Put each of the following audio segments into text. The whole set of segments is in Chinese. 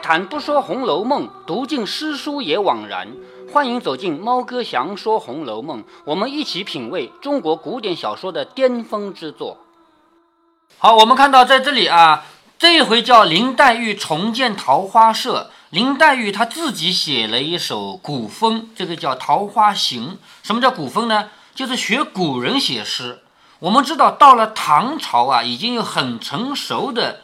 谈不说《红楼梦》，读尽诗书也枉然。欢迎走进猫哥祥说《红楼梦》，我们一起品味中国古典小说的巅峰之作。好，我们看到在这里啊，这一回叫林黛玉重建桃花社。林黛玉她自己写了一首古风，这个叫《桃花行》。什么叫古风呢？就是学古人写诗。我们知道，到了唐朝啊，已经有很成熟的。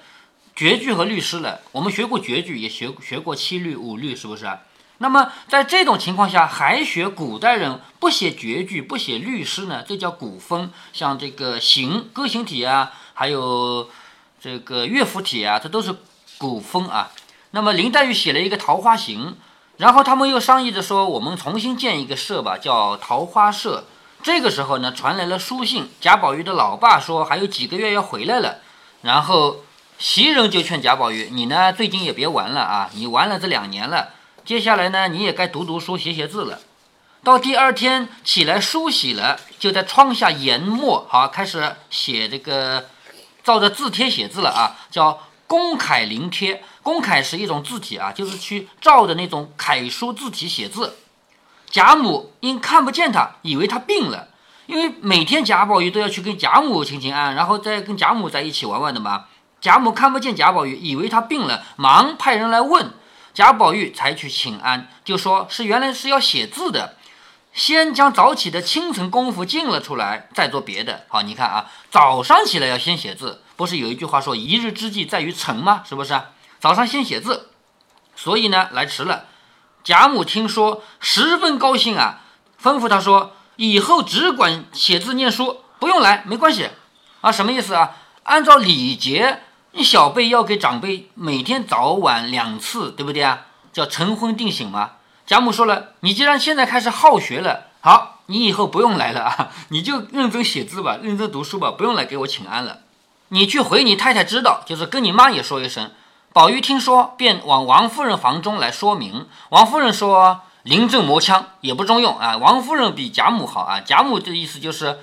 绝句和律诗了，我们学过绝句，也学学过七律、五律，是不是？那么在这种情况下，还学古代人不写绝句、不写律诗呢？这叫古风。像这个行歌行体啊，还有这个乐府体啊，这都是古风啊。那么林黛玉写了一个《桃花行》，然后他们又商议着说，我们重新建一个社吧，叫桃花社。这个时候呢，传来了书信，贾宝玉的老爸说还有几个月要回来了，然后。袭人就劝贾宝玉：“你呢，最近也别玩了啊！你玩了这两年了，接下来呢，你也该读读书、写写字了。到第二天起来梳洗了，就在窗下研墨，好开始写这个，照着字帖写字了啊！叫公楷临帖，公楷是一种字体啊，就是去照着那种楷书字体写字。贾母因看不见他，以为他病了，因为每天贾宝玉都要去跟贾母请请安，然后再跟贾母在一起玩玩的嘛。”贾母看不见贾宝玉，以为他病了，忙派人来问贾宝玉，才去请安，就说是原来是要写字的，先将早起的清晨功夫尽了出来，再做别的。好，你看啊，早上起来要先写字，不是有一句话说“一日之计在于晨”吗？是不是？早上先写字，所以呢来迟了。贾母听说十分高兴啊，吩咐他说：“以后只管写字念书，不用来，没关系啊。”什么意思啊？按照礼节。你小辈要给长辈每天早晚两次，对不对啊？叫晨昏定省嘛。贾母说了，你既然现在开始好学了，好，你以后不用来了啊，你就认真写字吧，认真读书吧，不用来给我请安了。你去回你太太知道，就是跟你妈也说一声。宝玉听说，便往王夫人房中来说明。王夫人说：“临阵磨枪也不中用啊。”王夫人比贾母好啊。贾母的意思就是。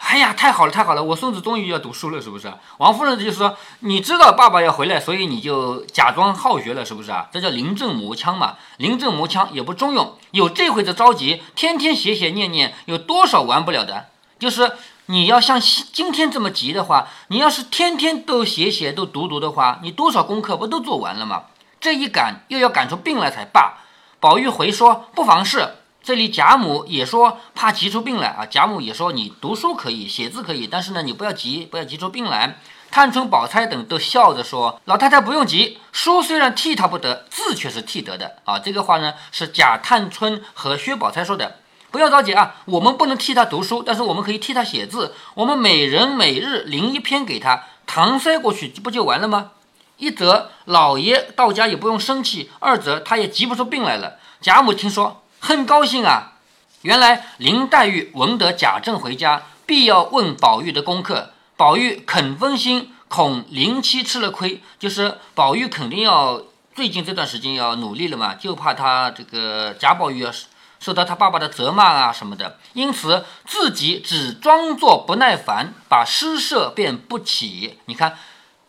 哎呀，太好了，太好了！我孙子终于要读书了，是不是？王夫人就是说，你知道爸爸要回来，所以你就假装好学了，是不是啊？这叫临阵磨枪嘛。临阵磨枪也不中用，有这回子着急，天天写写念念，有多少完不了的？就是你要像今天这么急的话，你要是天天都写写都读读的话，你多少功课不都做完了吗？这一赶又要赶出病来才罢。宝玉回说不妨事。这里贾母也说怕急出病来啊，贾母也说你读书可以，写字可以，但是呢，你不要急，不要急出病来。探春、宝钗等都笑着说：“老太太不用急，书虽然替他不得，字却是替得的啊。”这个话呢是贾探春和薛宝钗说的，不要着急啊，我们不能替他读书，但是我们可以替他写字。我们每人每日临一篇给他，搪塞过去不就完了吗？一则老爷到家也不用生气，二则他也急不出病来了。贾母听说。很高兴啊！原来林黛玉闻得贾政回家，必要问宝玉的功课。宝玉肯分心，恐林七吃了亏，就是宝玉肯定要最近这段时间要努力了嘛，就怕他这个贾宝玉要受到他爸爸的责骂啊什么的，因此自己只装作不耐烦，把诗社便不起。你看，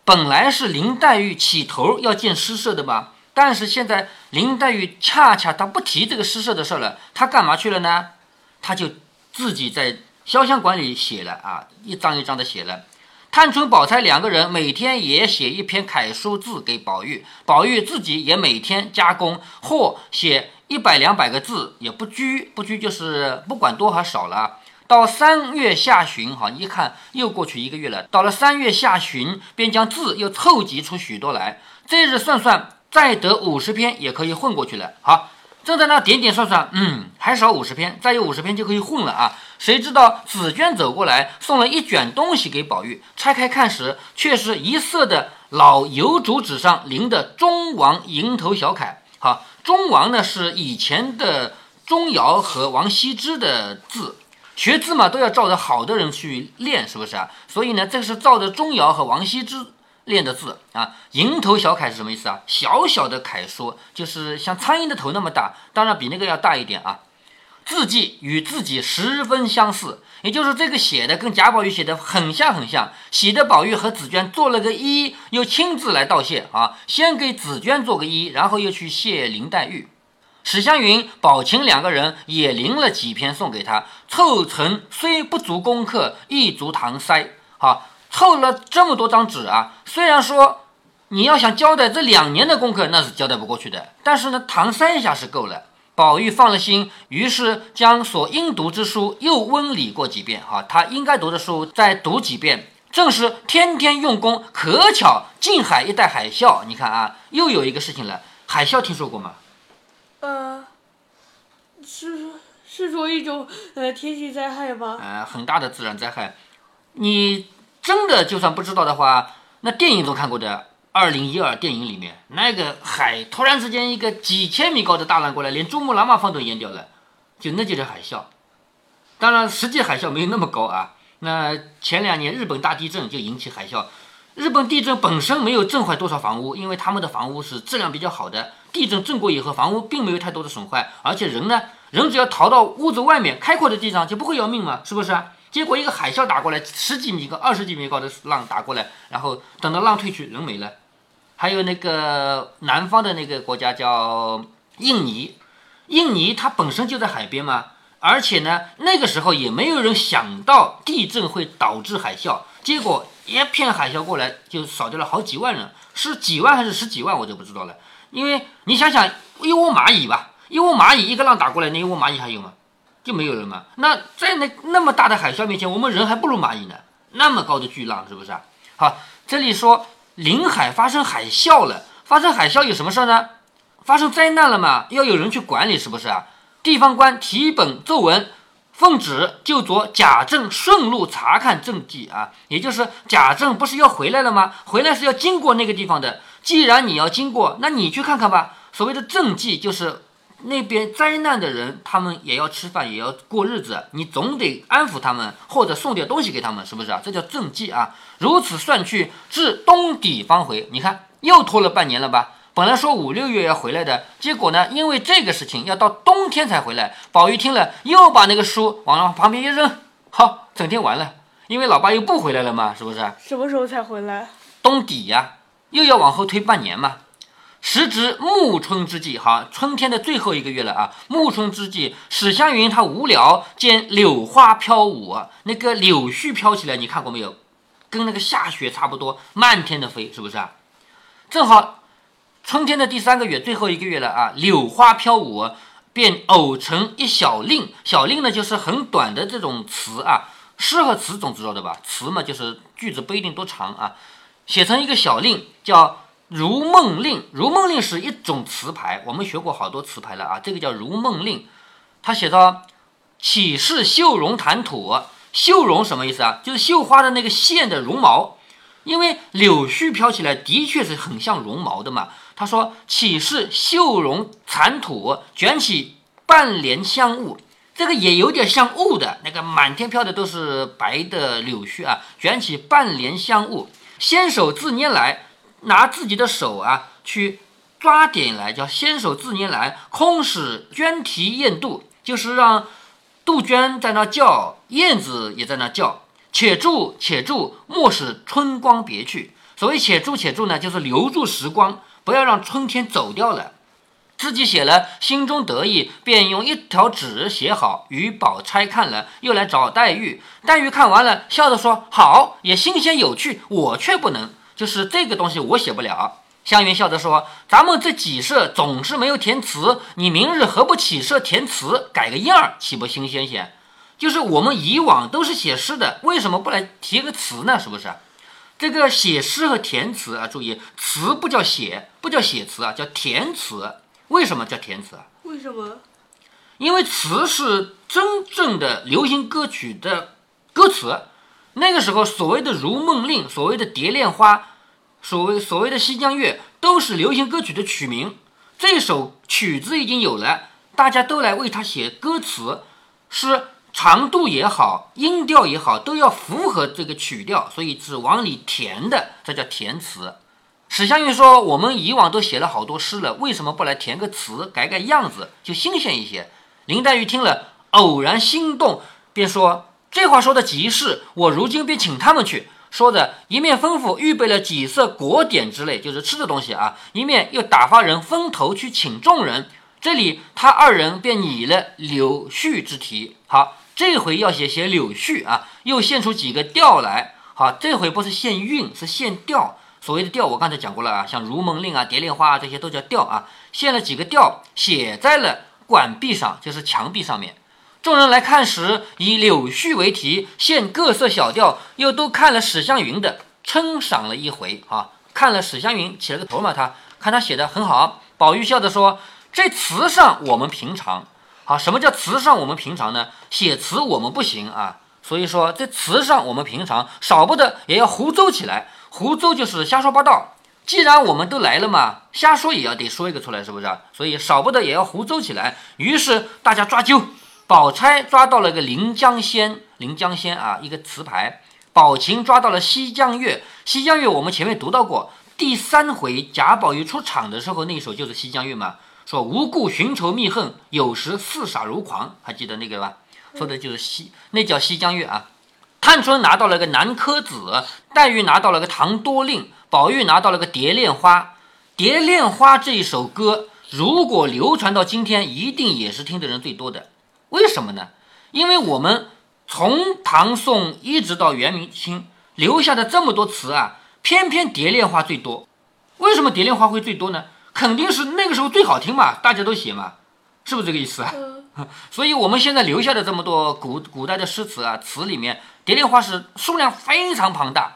本来是林黛玉起头要建诗社的吧？但是现在林黛玉恰恰她不提这个诗社的事了，她干嘛去了呢？她就自己在潇湘馆里写了啊，一张一张的写了。探春、宝钗两个人每天也写一篇楷书字给宝玉，宝玉自己也每天加工，或写一百两百个字，也不拘不拘，就是不管多还少了。到三月下旬，哈，一看又过去一个月了。到了三月下旬，便将字又凑集出许多来。这日算算。再得五十篇也可以混过去了。好，正在那点点算算，嗯，还少五十篇，再有五十篇就可以混了啊！谁知道紫娟走过来，送了一卷东西给宝玉，拆开看时，却是一色的老油竹纸上临的中王蝇头小楷。好，中王呢是以前的钟繇和王羲之的字，学字嘛都要照着好的人去练，是不是啊？所以呢，这个是照着钟繇和王羲之。练的字啊，蝇头小楷是什么意思啊？小小的楷书，就是像苍蝇的头那么大，当然比那个要大一点啊。字迹与自己十分相似，也就是这个写的跟贾宝玉写的很像很像。喜得宝玉和紫娟做了个揖，又亲自来道谢啊，先给紫娟做个揖，然后又去谢林黛玉。史湘云、宝琴两个人也临了几篇送给他，凑成虽不足功课，亦足搪塞。好，凑了这么多张纸啊，虽然说你要想交代这两年的功课，那是交代不过去的，但是呢，搪塞一下是够了。宝玉放了心，于是将所应读之书又温理过几遍。哈，他应该读的书再读几遍。正是天天用功，可巧近海一带海啸。你看啊，又有一个事情了。海啸听说过吗？呃，是是说一种呃天气灾害吗？呃，很大的自然灾害。你真的就算不知道的话，那电影都看过的。二零一二电影里面，那个海突然之间一个几千米高的大浪过来，连珠穆朗玛峰都淹掉了，就那就叫海啸。当然，实际海啸没有那么高啊。那前两年日本大地震就引起海啸，日本地震本身没有震坏多少房屋，因为他们的房屋是质量比较好的。地震震过以后，房屋并没有太多的损坏，而且人呢，人只要逃到屋子外面开阔的地方就不会要命嘛，是不是？结果一个海啸打过来，十几米高、二十几米高的浪打过来，然后等到浪退去，人没了。还有那个南方的那个国家叫印尼，印尼它本身就在海边嘛，而且呢，那个时候也没有人想到地震会导致海啸，结果一片海啸过来就少掉了好几万人，是几万还是十几万我就不知道了。因为你想想一窝蚂蚁吧，一窝蚂蚁一个浪打过来，那一窝蚂蚁还有吗？就没有了嘛。那在那那么大的海啸面前，我们人还不如蚂蚁呢。那么高的巨浪是不是啊？好，这里说。临海发生海啸了，发生海啸有什么事儿呢？发生灾难了嘛？要有人去管理，是不是啊？地方官提本奏文，奉旨就着贾政顺路查看政绩啊。也就是贾政不是要回来了吗？回来是要经过那个地方的。既然你要经过，那你去看看吧。所谓的政绩就是。那边灾难的人，他们也要吃饭，也要过日子，你总得安抚他们，或者送点东西给他们，是不是啊？这叫政绩啊！如此算去，至冬底方回。你看，又拖了半年了吧？本来说五六月要回来的，结果呢，因为这个事情要到冬天才回来。宝玉听了，又把那个书往旁边一扔，好，整天完了。因为老爸又不回来了嘛，是不是？什么时候才回来？冬底呀，又要往后推半年嘛。时值暮春之际，哈，春天的最后一个月了啊！暮春之际，史湘云她无聊，见柳花飘舞，那个柳絮飘起来，你看过没有？跟那个下雪差不多，漫天的飞，是不是啊？正好春天的第三个月，最后一个月了啊！柳花飘舞，便偶成一小令，小令呢就是很短的这种词啊，诗和词总知道的吧？词嘛就是句子不一定多长啊，写成一个小令叫。如梦令，如梦令是一种词牌，我们学过好多词牌了啊。这个叫如梦令，他写到：“岂是绣绒弹土？绣绒什么意思啊？就是绣花的那个线的绒毛，因为柳絮飘起来的确是很像绒毛的嘛。他说：岂是绣绒残土，卷起半帘香雾？这个也有点像雾的，那个满天飘的都是白的柳絮啊，卷起半帘香雾，纤手自拈来。”拿自己的手啊去抓点来，叫纤手自拈来，空使鹃啼燕度，就是让杜鹃在那叫，燕子也在那叫。且住且住，莫使春光别去。所谓且住且住呢，就是留住时光，不要让春天走掉了。自己写了，心中得意，便用一条纸写好，与宝钗看了，又来找黛玉。黛玉看完了，笑着说：“好，也新鲜有趣，我却不能。”就是这个东西我写不了。湘云笑着说：“咱们这几社总是没有填词，你明日何不起社填词，改个样儿，岂不新鲜些？就是我们以往都是写诗的，为什么不来提个词呢？是不是？这个写诗和填词啊，注意，词不叫写，不叫写词啊，叫填词。为什么叫填词啊？为什么？因为词是真正的流行歌曲的歌词。那个时候，所谓的《如梦令》，所谓的《蝶恋花》。所谓所谓的《西江月》都是流行歌曲的曲名，这首曲子已经有了，大家都来为它写歌词，是长度也好，音调也好，都要符合这个曲调，所以是往里填的，这叫填词。史湘云说：“我们以往都写了好多诗了，为什么不来填个词，改改样子，就新鲜一些？”林黛玉听了，偶然心动，便说：“这话说的极是，我如今便请他们去。”说着，一面吩咐预备了几色果点之类，就是吃的东西啊，一面又打发人分头去请众人。这里他二人便拟了柳絮之题。好，这回要写写柳絮啊，又献出几个调来。好，这回不是献韵，是献调。所谓的调，我刚才讲过了啊，像《如梦令》啊、《蝶恋花》啊，这些都叫调啊。献了几个调，写在了管壁上，就是墙壁上面。众人来看时，以柳絮为题，献各色小调，又都看了史湘云的，称赏了一回啊。看了史湘云起了个头嘛，他看他写的很好。宝玉笑着说：“这词上我们平常。好，什么叫词上我们平常呢？写词我们不行啊。所以说这词上我们平常，少不得也要胡诌起来。胡诌就是瞎说八道。既然我们都来了嘛，瞎说也要得说一个出来，是不是？所以少不得也要胡诌起来。于是大家抓阄。”宝钗抓到了个临江仙，临江仙啊，一个词牌。宝琴抓到了西江月，西江月我们前面读到过，第三回贾宝玉出场的时候那一首就是西江月嘛，说无故寻仇觅恨，有时似傻如狂，还记得那个吧？说的就是西，那叫西江月啊。探春拿到了个南柯子，黛玉拿到了个唐多令，宝玉拿到了个蝶恋花。蝶恋花这一首歌，如果流传到今天，一定也是听的人最多的。为什么呢？因为我们从唐宋一直到元明清留下的这么多词啊，偏偏蝶恋花最多。为什么蝶恋花会最多呢？肯定是那个时候最好听嘛，大家都写嘛，是不是这个意思啊？所以我们现在留下的这么多古古代的诗词啊，词里面蝶恋花是数量非常庞大。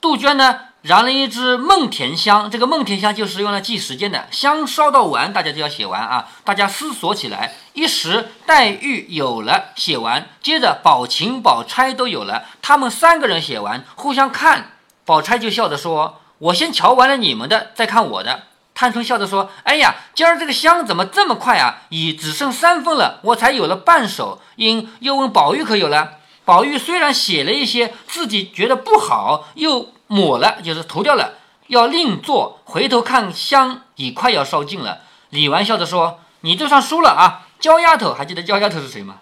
杜鹃呢？燃了一支梦田香，这个梦田香就是用来记时间的。香烧到完，大家就要写完啊！大家思索起来，一时黛玉有了，写完，接着宝琴、宝钗都有了，他们三个人写完，互相看，宝钗就笑着说：“我先瞧完了你们的，再看我的。”探春笑着说：“哎呀，今儿这个香怎么这么快啊？已只剩三分了，我才有了半首。”因又问宝玉可有了？宝玉虽然写了一些自己觉得不好，又。抹了就是涂掉了，要另做。回头看香已快要烧尽了。李纨笑着说：“你就算输了啊，焦丫头还记得焦丫头是谁吗？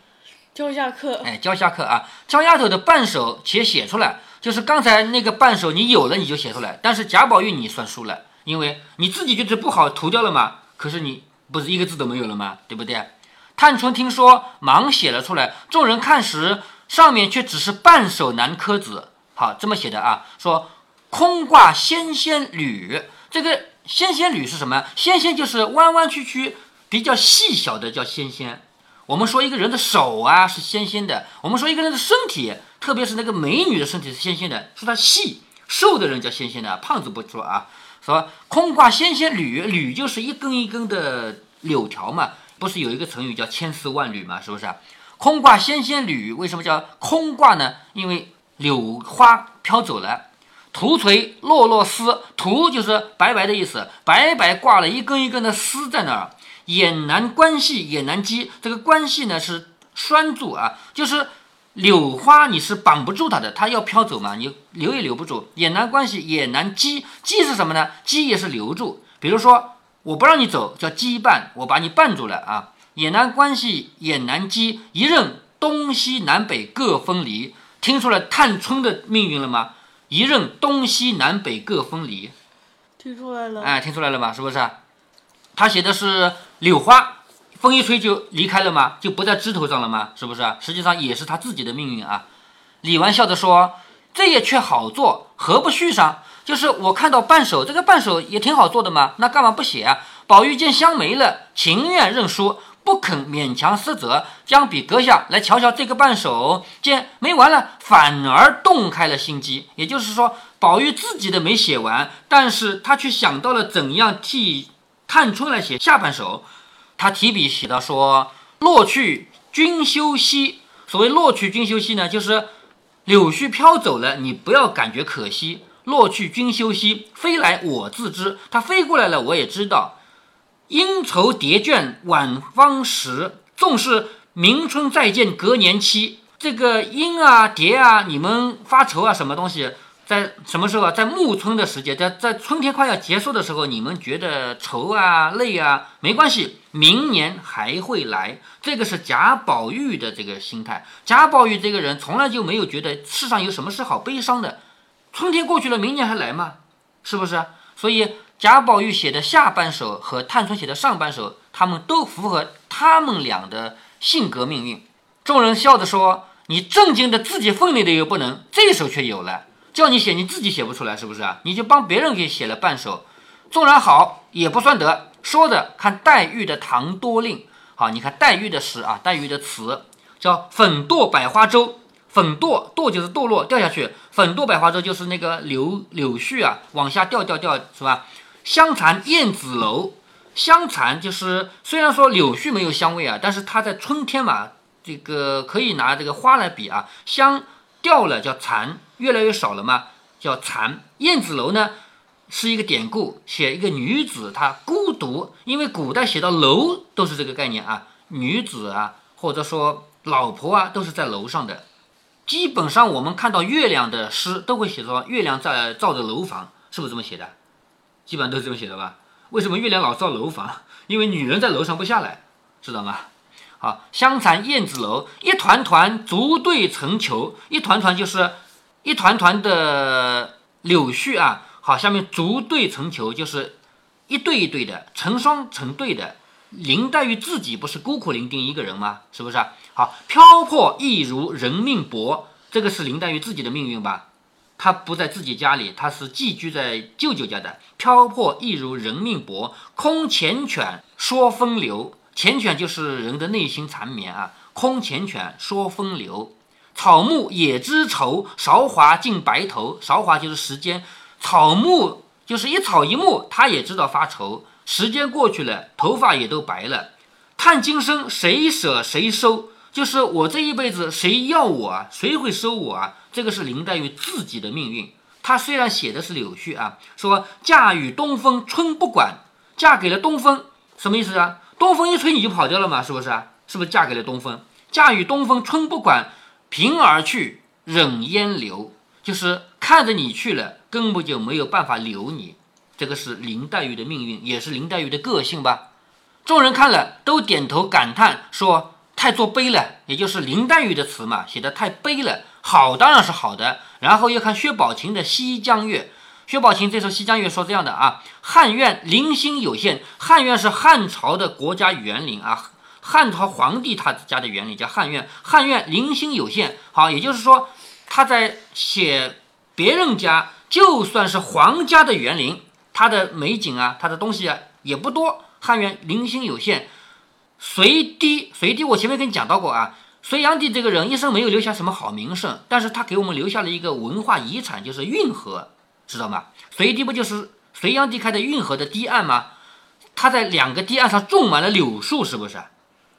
焦下客。哎，焦下客啊，焦丫头的半首且写出来，就是刚才那个半首，你有了你就写出来。但是贾宝玉你算输了，因为你自己觉得不好涂掉了嘛，可是你不是一个字都没有了吗？对不对？探春听说，忙写了出来。众人看时，上面却只是半首南柯子。好，这么写的啊，说。空挂纤纤缕，这个纤纤缕是什么？纤纤就是弯弯曲曲、比较细小的，叫纤纤。我们说一个人的手啊是纤纤的，我们说一个人的身体，特别是那个美女的身体是纤纤的，说她细，瘦的人叫纤纤的，胖子不说啊。说空挂纤纤缕，缕就是一根一根的柳条嘛，不是有一个成语叫千丝万缕嘛，是不是？空挂纤纤缕，为什么叫空挂呢？因为柳花飘走了。图垂落落丝，图就是白白的意思，白白挂了一根一根的丝在那儿。眼难关系，眼难系，这个关系呢是拴住啊，就是柳花你是绑不住它的，它要飘走嘛，你留也留不住。眼难关系，眼难系，系是什么呢？系也是留住。比如说我不让你走，叫羁绊，我把你绊住了啊。眼难关系，眼难系，一任东西南北各分离。听出来探春的命运了吗？一任东西南北各分离，听出来了，哎，听出来了吗？是不是？他写的是柳花，风一吹就离开了吗？就不在枝头上了吗？是不是？实际上也是他自己的命运啊。李纨笑着说：“这也却好做，何不续上？就是我看到半首，这个半首也挺好做的嘛，那干嘛不写啊？”宝玉见香没了，情愿认输。不肯勉强失责，将笔搁下来瞧瞧这个半首，见没完了，反而动开了心机。也就是说，宝玉自己的没写完，但是他却想到了怎样替探春来写下半首。他提笔写道说：“落去君休息。”所谓“落去君休息”呢，就是柳絮飘走了，你不要感觉可惜。落去君休息，飞来我自知。它飞过来了，我也知道。应愁叠卷晚芳时，纵是明春再见隔年期。这个莺啊蝶啊，你们发愁啊，什么东西？在什么时候啊？在暮春的时节，在在春天快要结束的时候，你们觉得愁啊累啊，没关系。明年还会来。这个是贾宝玉的这个心态。贾宝玉这个人从来就没有觉得世上有什么是好悲伤的。春天过去了，明年还来吗？是不是？所以贾宝玉写的下半首和探春写的上半首，他们都符合他们俩的性格命运。众人笑着说：“你正经的自己分内的又不能，这首却有了。叫你写，你自己写不出来，是不是啊？你就帮别人给写了半首。纵然好，也不算得。说的看黛玉的《唐多令》。好，你看黛玉的诗啊，黛玉的词叫‘粉堕百花洲’。粉堕堕就是堕落掉下去，粉堕百花洲就是那个柳柳絮啊，往下掉掉掉，是吧？香残燕子楼，香残就是虽然说柳絮没有香味啊，但是它在春天嘛。”这个可以拿这个花来比啊，香掉了叫残，越来越少了嘛，叫残。燕子楼呢是一个典故，写一个女子她孤独，因为古代写到楼都是这个概念啊，女子啊或者说老婆啊都是在楼上的。基本上我们看到月亮的诗都会写说月亮在照着楼房，是不是这么写的？基本上都是这么写的吧？为什么月亮老造楼房？因为女人在楼上不下来，知道吗？好，香残燕子楼，一团团竹对成球，一团团就是一团团的柳絮啊。好，下面竹对成球就是一对一对的，成双成对的。林黛玉自己不是孤苦伶仃一个人吗？是不是？好，漂泊亦如人命薄，这个是林黛玉自己的命运吧？他不在自己家里，他是寄居在舅舅家的。漂泊亦如人命薄，空缱绻说风流。缱绻就是人的内心缠绵啊，空缱绻说风流。草木也知愁，韶华尽白头。韶华就是时间，草木就是一草一木，他也知道发愁。时间过去了，头发也都白了。叹今生谁舍谁收？就是我这一辈子谁要我啊？谁会收我啊？这个是林黛玉自己的命运。她虽然写的是柳絮啊，说嫁与东风春不管，嫁给了东风，什么意思啊？东风一吹你就跑掉了嘛，是不是啊？是不是嫁给了东风？嫁与东风春不管，平而去，忍烟留，就是看着你去了，根本就没有办法留你。这个是林黛玉的命运，也是林黛玉的个性吧？众人看了都点头感叹，说太作悲了，也就是林黛玉的词嘛，写的太悲了。好当然是好的，然后又看薛宝琴的《西江月》。薛宝琴这首《西江月》说这样的啊：汉苑零星有限，汉苑是汉朝的国家园林啊，汉朝皇帝他家的园林叫汉苑，汉苑零星有限。好，也就是说他在写别人家，就算是皇家的园林，它的美景啊，它的东西啊也不多。汉苑零星有限。隋帝，隋帝我前面跟你讲到过啊，隋炀帝这个人一生没有留下什么好名声，但是他给我们留下了一个文化遗产，就是运河。知道吗？隋堤不就是隋炀帝开的运河的堤岸吗？他在两个堤岸上种满了柳树，是不是？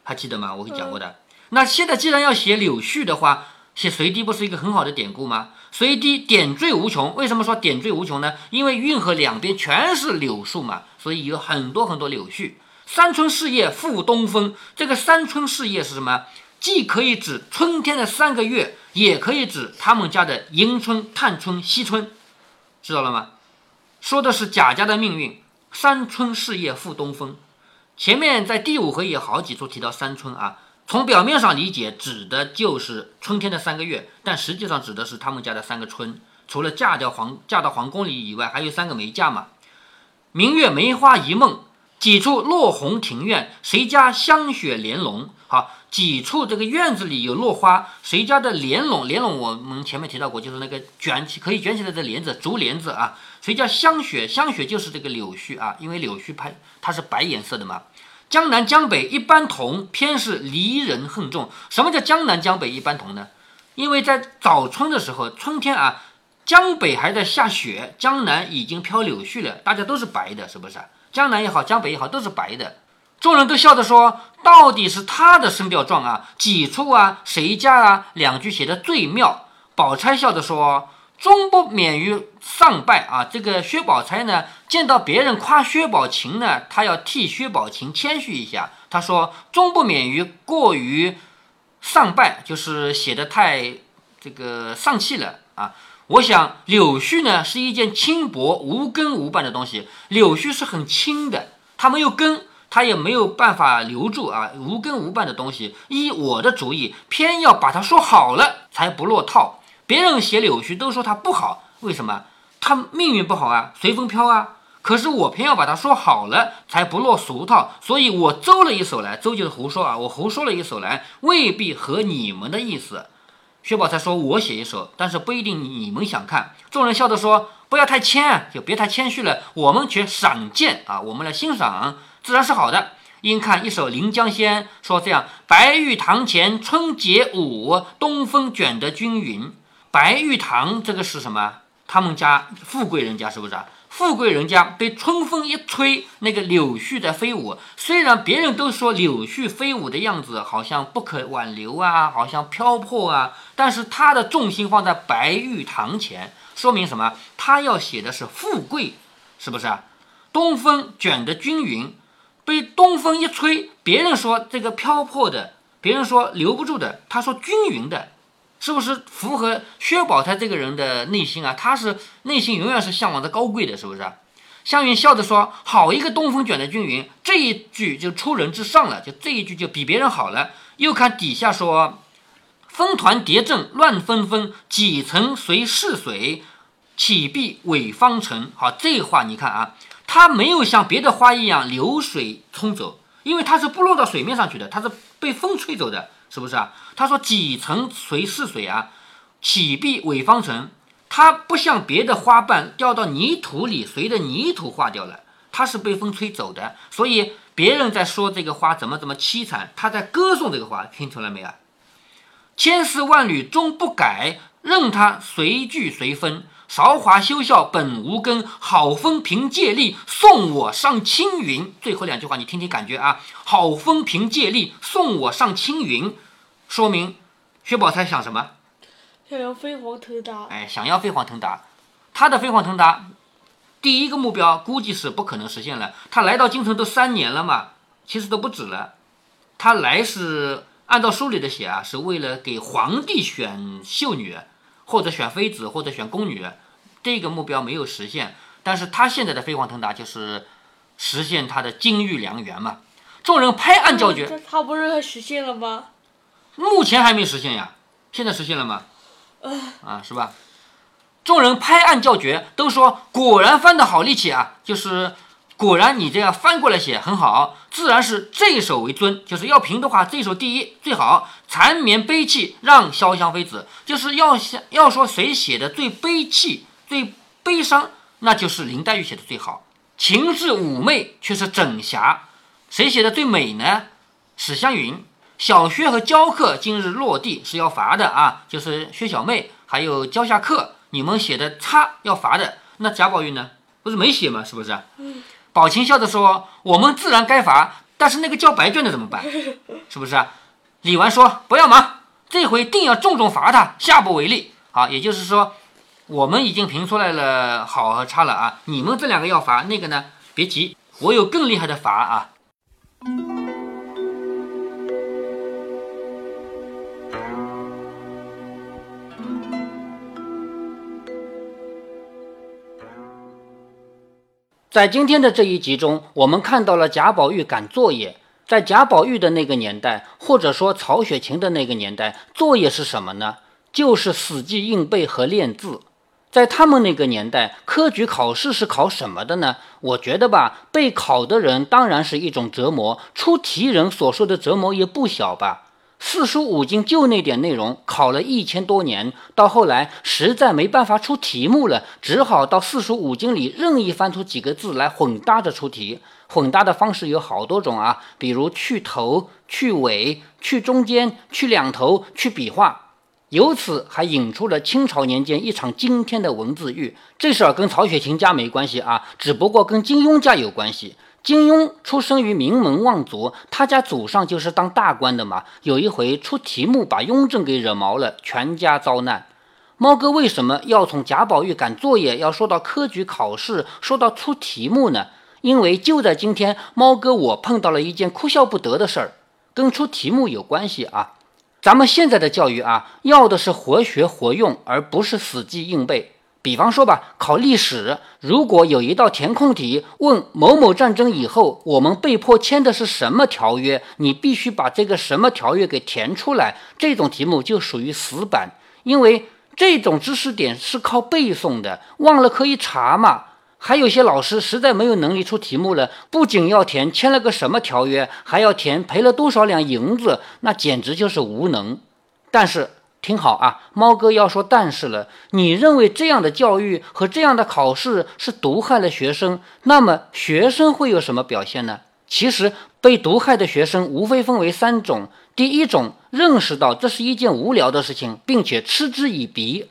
还记得吗？我跟你讲过的。那现在既然要写柳絮的话，写隋堤不是一个很好的典故吗？隋堤点缀无穷。为什么说点缀无穷呢？因为运河两边全是柳树嘛，所以有很多很多柳絮。三春事业复东风，这个三春事业是什么？既可以指春天的三个月，也可以指他们家的迎春、探春、惜春。知道了吗？说的是贾家的命运。三春事业复东风。前面在第五回也好几处提到三春啊。从表面上理解，指的就是春天的三个月，但实际上指的是他们家的三个春。除了嫁掉皇嫁到皇宫里以外，还有三个没嫁嘛。明月梅花一梦，几处落红庭院，谁家香雪莲笼？好。几处这个院子里有落花，谁家的莲笼？莲笼我们前面提到过，就是那个卷起可以卷起来的帘子，竹帘子啊。谁家香雪？香雪就是这个柳絮啊，因为柳絮拍它是白颜色的嘛。江南江北一般同，偏是离人恨重。什么叫江南江北一般同呢？因为在早春的时候，春天啊，江北还在下雪，江南已经飘柳絮了，大家都是白的，是不是？江南也好，江北也好，都是白的。众人都笑着说：“到底是他的声调壮啊，几处啊，谁家啊？”两句写的最妙。宝钗笑着说：“终不免于丧拜啊。”这个薛宝钗呢，见到别人夸薛宝琴呢，她要替薛宝琴谦虚一下。她说：“终不免于过于丧拜，就是写的太这个丧气了啊。”我想柳絮呢是一件轻薄无根无瓣的东西，柳絮是很轻的，它没有根。它也没有办法留住啊，无根无伴的东西，依我的主意，偏要把它说好了才不落套。别人写柳絮都说他不好，为什么？他命运不好啊，随风飘啊。可是我偏要把它说好了，才不落俗套。所以我诌了一手来，诌就是胡说啊，我胡说了一手来，未必合你们的意思。薛宝钗说：“我写一首，但是不一定你们想看。”众人笑着说：“不要太谦，就别太谦虚了。我们却赏鉴啊，我们来欣赏，自然是好的。应看一首《临江仙》，说这样：白玉堂前春节舞，东风卷得均匀。白玉堂这个是什么？他们家富贵人家是不是？富贵人家被春风一吹，那个柳絮在飞舞。虽然别人都说柳絮飞舞的样子好像不可挽留啊，好像飘泊啊，但是他的重心放在白玉堂前，说明什么？他要写的是富贵，是不是啊？东风卷得均匀，被东风一吹，别人说这个飘泊的，别人说留不住的，他说均匀的。是不是符合薛宝钗这个人的内心啊？他是内心永远是向往着高贵的，是不是？湘云笑着说：“好一个东风卷的均匀，这一句就出人之上了，就这一句就比别人好了。”又看底下说：“风团叠阵乱纷纷，几层随逝水，起碧尾方成。”好，这话你看啊，它没有像别的花一样流水冲走，因为它是不落到水面上去的，它是被风吹走的。是不是啊？他说几层随逝水啊，起碧尾方成。它不像别的花瓣掉到泥土里，随着泥土化掉了，它是被风吹走的。所以别人在说这个花怎么怎么凄惨，他在歌颂这个花，听出来没有？千丝万缕终不改，任它随聚随分。韶华休笑本无根，好风凭借力送我上青云。最后两句话你听听感觉啊，好风凭借力送我上青云，说明薛宝钗想什么？想要飞黄腾达。哎，想要飞黄腾达，他的飞黄腾达，第一个目标估计是不可能实现了。他来到京城都三年了嘛，其实都不止了。他来是按照书里的写啊，是为了给皇帝选秀女。或者选妃子，或者选宫女，这个目标没有实现。但是他现在的飞黄腾达就是实现他的金玉良缘嘛。众人拍案叫绝，他不是实现了吗？目前还没实现呀，现在实现了吗？啊，是吧？众人拍案叫绝，都说果然翻的好力气啊，就是。果然，你这样翻过来写很好，自然是这首为尊。就是要评的话，这首第一最好。缠绵悲泣让潇湘妃子，就是要想要说谁写的最悲戚、最悲伤，那就是林黛玉写的最好。情致妩媚却是整霞，谁写的最美呢？史湘云。小薛和娇客今日落地是要罚的啊，就是薛小妹还有娇下客，你们写的差要罚的。那贾宝玉呢？不是没写吗？是不是？嗯。宝琴笑着说：“我们自然该罚，但是那个交白卷的怎么办？是不是？”李纨说：“不要忙，这回定要重重罚他，下不为例。”好，也就是说，我们已经评出来了好和差了啊，你们这两个要罚，那个呢？别急，我有更厉害的罚啊。在今天的这一集中，我们看到了贾宝玉赶作业。在贾宝玉的那个年代，或者说曹雪芹的那个年代，作业是什么呢？就是死记硬背和练字。在他们那个年代，科举考试是考什么的呢？我觉得吧，被考的人当然是一种折磨，出题人所受的折磨也不小吧。四书五经就那点内容，考了一千多年，到后来实在没办法出题目了，只好到四书五经里任意翻出几个字来混搭着出题。混搭的方式有好多种啊，比如去头、去尾、去中间、去两头、去笔画，由此还引出了清朝年间一场惊天的文字狱。这事儿跟曹雪芹家没关系啊，只不过跟金庸家有关系。金庸出生于名门望族，他家祖上就是当大官的嘛。有一回出题目把雍正给惹毛了，全家遭难。猫哥为什么要从贾宝玉赶作业要说到科举考试，说到出题目呢？因为就在今天，猫哥我碰到了一件哭笑不得的事儿，跟出题目有关系啊。咱们现在的教育啊，要的是活学活用，而不是死记硬背。比方说吧，考历史，如果有一道填空题问某某战争以后我们被迫签的是什么条约，你必须把这个什么条约给填出来，这种题目就属于死板，因为这种知识点是靠背诵的，忘了可以查嘛。还有些老师实在没有能力出题目了，不仅要填签了个什么条约，还要填赔了多少两银子，那简直就是无能。但是。听好啊，猫哥要说但是了。你认为这样的教育和这样的考试是毒害了学生，那么学生会有什么表现呢？其实被毒害的学生无非分为三种：第一种，认识到这是一件无聊的事情，并且嗤之以鼻；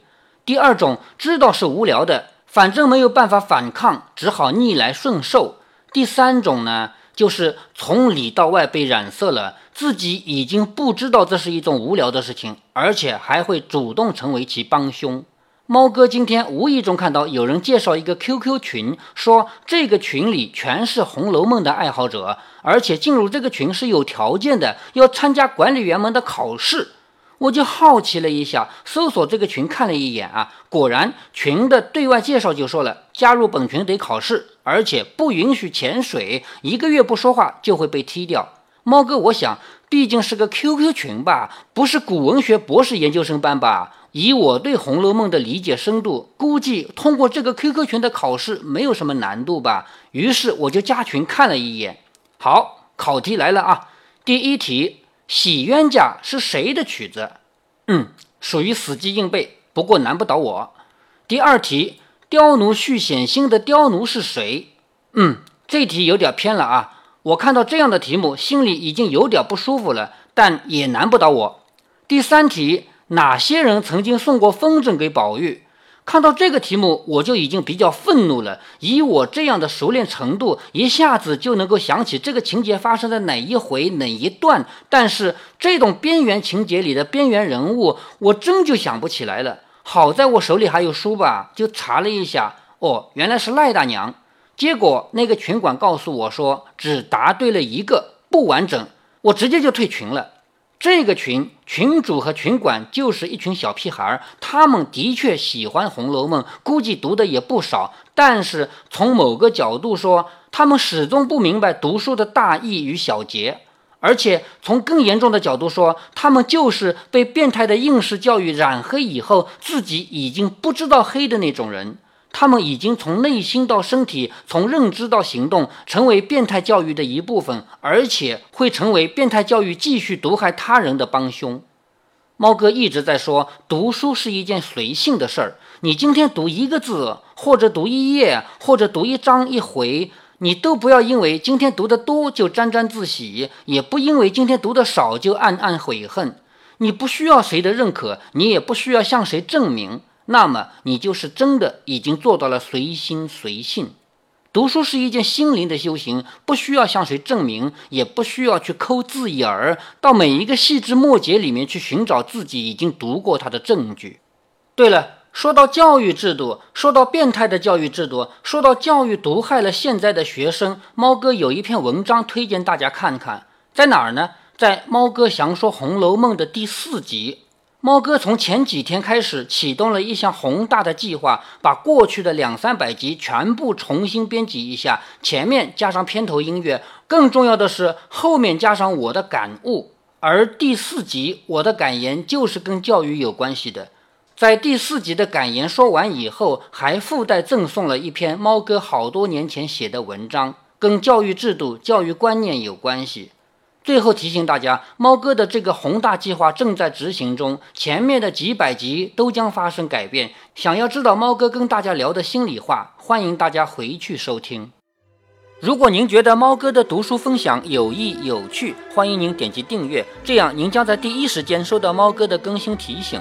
第二种，知道是无聊的，反正没有办法反抗，只好逆来顺受；第三种呢？就是从里到外被染色了，自己已经不知道这是一种无聊的事情，而且还会主动成为其帮凶。猫哥今天无意中看到有人介绍一个 QQ 群，说这个群里全是《红楼梦》的爱好者，而且进入这个群是有条件的，要参加管理员们的考试。我就好奇了一下，搜索这个群看了一眼啊，果然群的对外介绍就说了，加入本群得考试，而且不允许潜水，一个月不说话就会被踢掉。猫哥，我想毕竟是个 QQ 群吧，不是古文学博士研究生班吧？以我对《红楼梦》的理解深度，估计通过这个 QQ 群的考试没有什么难度吧。于是我就加群看了一眼。好，考题来了啊，第一题。洗冤家是谁的曲子？嗯，属于死记硬背，不过难不倒我。第二题，刁奴续险心的刁奴是谁？嗯，这题有点偏了啊。我看到这样的题目，心里已经有点不舒服了，但也难不倒我。第三题，哪些人曾经送过风筝给宝玉？看到这个题目，我就已经比较愤怒了。以我这样的熟练程度，一下子就能够想起这个情节发生在哪一回哪一段。但是这种边缘情节里的边缘人物，我真就想不起来了。好在我手里还有书吧，就查了一下。哦，原来是赖大娘。结果那个群管告诉我说，只答对了一个，不完整。我直接就退群了。这个群群主和群管就是一群小屁孩儿，他们的确喜欢《红楼梦》，估计读的也不少。但是从某个角度说，他们始终不明白读书的大义与小节，而且从更严重的角度说，他们就是被变态的应试教育染黑以后，自己已经不知道黑的那种人。他们已经从内心到身体，从认知到行动，成为变态教育的一部分，而且会成为变态教育继续毒害他人的帮凶。猫哥一直在说，读书是一件随性的事儿。你今天读一个字，或者读一页，或者读一章一回，你都不要因为今天读得多就沾沾自喜，也不因为今天读得少就暗暗悔恨。你不需要谁的认可，你也不需要向谁证明。那么你就是真的已经做到了随心随性。读书是一件心灵的修行，不需要向谁证明，也不需要去抠字眼儿，到每一个细枝末节里面去寻找自己已经读过它的证据。对了，说到教育制度，说到变态的教育制度，说到教育毒害了现在的学生，猫哥有一篇文章推荐大家看看，在哪儿呢？在《猫哥详说红楼梦》的第四集。猫哥从前几天开始启动了一项宏大的计划，把过去的两三百集全部重新编辑一下，前面加上片头音乐，更重要的是后面加上我的感悟。而第四集我的感言就是跟教育有关系的。在第四集的感言说完以后，还附带赠送了一篇猫哥好多年前写的文章，跟教育制度、教育观念有关系。最后提醒大家，猫哥的这个宏大计划正在执行中，前面的几百集都将发生改变。想要知道猫哥跟大家聊的心里话，欢迎大家回去收听。如果您觉得猫哥的读书分享有益有趣，欢迎您点击订阅，这样您将在第一时间收到猫哥的更新提醒。